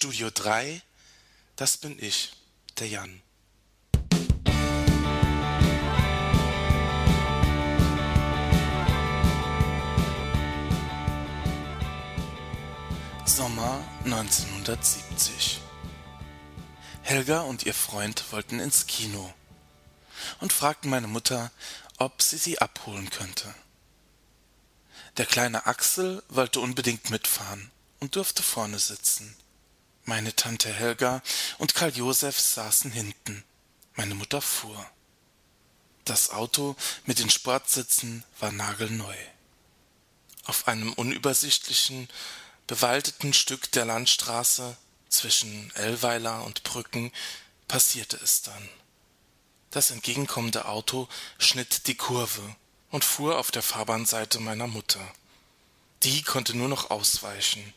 Studio 3, das bin ich, der Jan. Sommer 1970. Helga und ihr Freund wollten ins Kino und fragten meine Mutter, ob sie sie abholen könnte. Der kleine Axel wollte unbedingt mitfahren und durfte vorne sitzen. Meine Tante Helga und Karl Josef saßen hinten. Meine Mutter fuhr. Das Auto mit den Sportsitzen war nagelneu. Auf einem unübersichtlichen, bewaldeten Stück der Landstraße zwischen Ellweiler und Brücken passierte es dann. Das entgegenkommende Auto schnitt die Kurve und fuhr auf der Fahrbahnseite meiner Mutter. Die konnte nur noch ausweichen.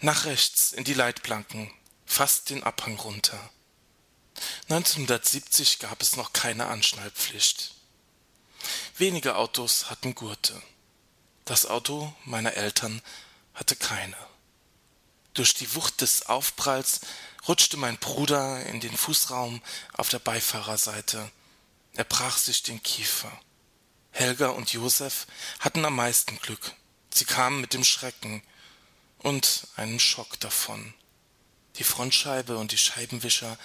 Nach rechts in die Leitplanken, fast den Abhang runter. 1970 gab es noch keine Anschnallpflicht. Wenige Autos hatten Gurte. Das Auto meiner Eltern hatte keine. Durch die Wucht des Aufpralls rutschte mein Bruder in den Fußraum auf der Beifahrerseite. Er brach sich den Kiefer. Helga und Josef hatten am meisten Glück. Sie kamen mit dem Schrecken und einem Schock davon. Die Frontscheibe und die Scheibenwischer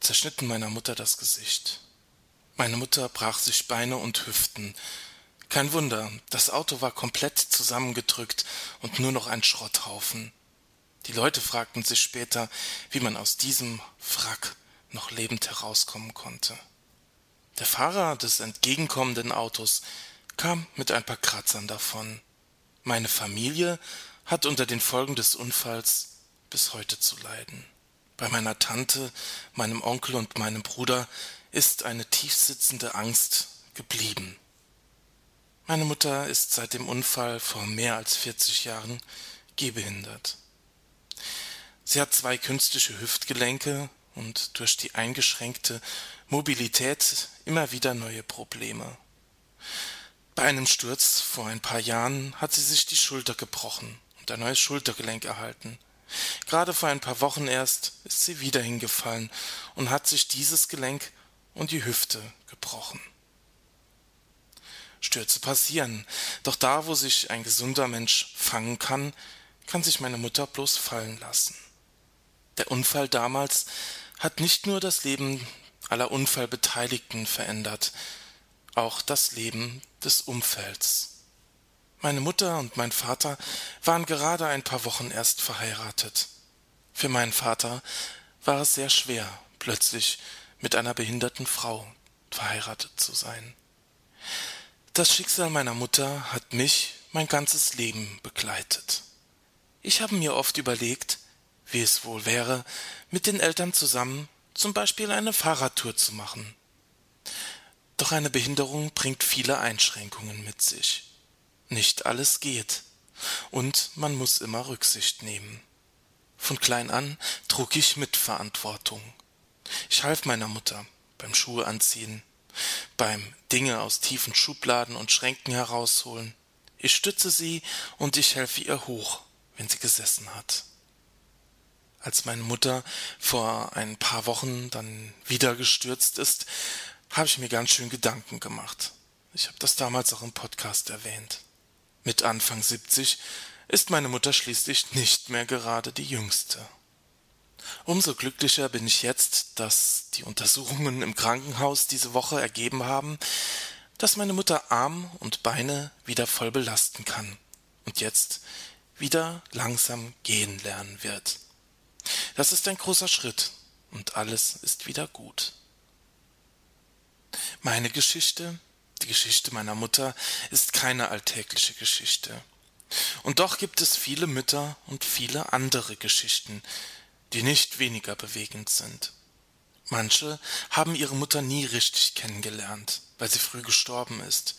zerschnitten meiner Mutter das Gesicht. Meine Mutter brach sich Beine und Hüften. Kein Wunder, das Auto war komplett zusammengedrückt und nur noch ein Schrotthaufen. Die Leute fragten sich später, wie man aus diesem Wrack noch lebend herauskommen konnte. Der Fahrer des entgegenkommenden Autos kam mit ein paar Kratzern davon. Meine Familie hat unter den Folgen des Unfalls bis heute zu leiden. Bei meiner Tante, meinem Onkel und meinem Bruder ist eine tiefsitzende Angst geblieben. Meine Mutter ist seit dem Unfall vor mehr als 40 Jahren gehbehindert. Sie hat zwei künstliche Hüftgelenke und durch die eingeschränkte Mobilität immer wieder neue Probleme. Bei einem Sturz vor ein paar Jahren hat sie sich die Schulter gebrochen und ein neues Schultergelenk erhalten. Gerade vor ein paar Wochen erst ist sie wieder hingefallen und hat sich dieses Gelenk und die Hüfte gebrochen. Stürze passieren, doch da, wo sich ein gesunder Mensch fangen kann, kann sich meine Mutter bloß fallen lassen. Der Unfall damals hat nicht nur das Leben aller Unfallbeteiligten verändert, auch das Leben des Umfelds. Meine Mutter und mein Vater waren gerade ein paar Wochen erst verheiratet. Für meinen Vater war es sehr schwer, plötzlich mit einer behinderten Frau verheiratet zu sein. Das Schicksal meiner Mutter hat mich mein ganzes Leben begleitet. Ich habe mir oft überlegt, wie es wohl wäre, mit den Eltern zusammen zum Beispiel eine Fahrradtour zu machen. Doch eine Behinderung bringt viele Einschränkungen mit sich. Nicht alles geht. Und man muss immer Rücksicht nehmen. Von klein an trug ich Mitverantwortung. Ich half meiner Mutter beim Schuhe anziehen, beim Dinge aus tiefen Schubladen und Schränken herausholen. Ich stütze sie und ich helfe ihr hoch, wenn sie gesessen hat als meine Mutter vor ein paar Wochen dann wieder gestürzt ist, habe ich mir ganz schön Gedanken gemacht. Ich habe das damals auch im Podcast erwähnt. Mit Anfang 70 ist meine Mutter schließlich nicht mehr gerade die jüngste. Umso glücklicher bin ich jetzt, dass die Untersuchungen im Krankenhaus diese Woche ergeben haben, dass meine Mutter Arm und Beine wieder voll belasten kann und jetzt wieder langsam gehen lernen wird. Das ist ein großer Schritt und alles ist wieder gut. Meine Geschichte, die Geschichte meiner Mutter, ist keine alltägliche Geschichte. Und doch gibt es viele Mütter und viele andere Geschichten, die nicht weniger bewegend sind. Manche haben ihre Mutter nie richtig kennengelernt, weil sie früh gestorben ist.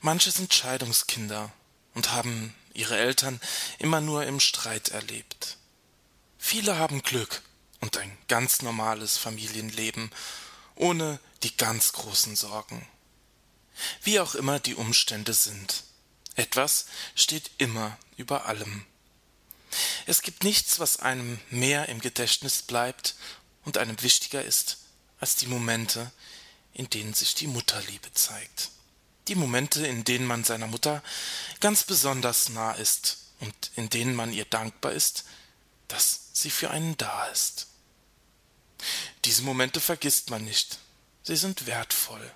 Manche sind Scheidungskinder und haben ihre Eltern immer nur im Streit erlebt. Viele haben Glück und ein ganz normales Familienleben, ohne die ganz großen Sorgen. Wie auch immer die Umstände sind. Etwas steht immer über allem. Es gibt nichts, was einem mehr im Gedächtnis bleibt und einem wichtiger ist als die Momente, in denen sich die Mutterliebe zeigt. Die Momente, in denen man seiner Mutter ganz besonders nah ist und in denen man ihr dankbar ist, dass sie für einen da ist. Diese Momente vergisst man nicht, sie sind wertvoll.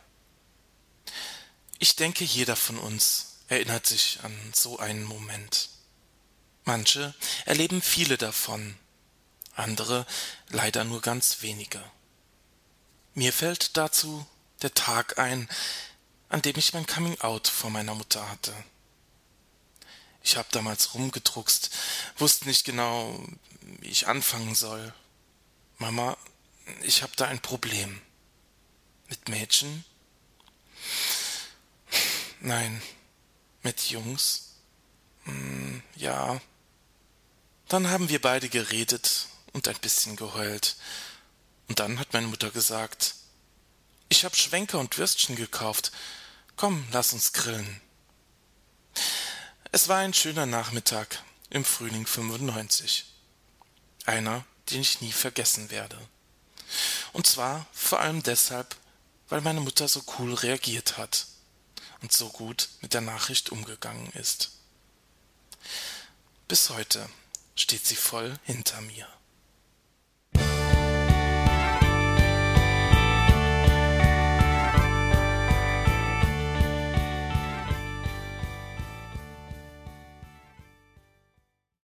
Ich denke, jeder von uns erinnert sich an so einen Moment. Manche erleben viele davon, andere leider nur ganz wenige. Mir fällt dazu der Tag ein, an dem ich mein Coming Out vor meiner Mutter hatte. Ich habe damals rumgedruckst, wusste nicht genau, wie ich anfangen soll. Mama, ich habe da ein Problem. Mit Mädchen? Nein. Mit Jungs? Hm, ja. Dann haben wir beide geredet und ein bisschen geheult. Und dann hat meine Mutter gesagt, ich hab Schwenker und Würstchen gekauft. Komm, lass uns grillen. Es war ein schöner Nachmittag im Frühling 95. Einer, den ich nie vergessen werde. Und zwar vor allem deshalb, weil meine Mutter so cool reagiert hat und so gut mit der Nachricht umgegangen ist. Bis heute steht sie voll hinter mir.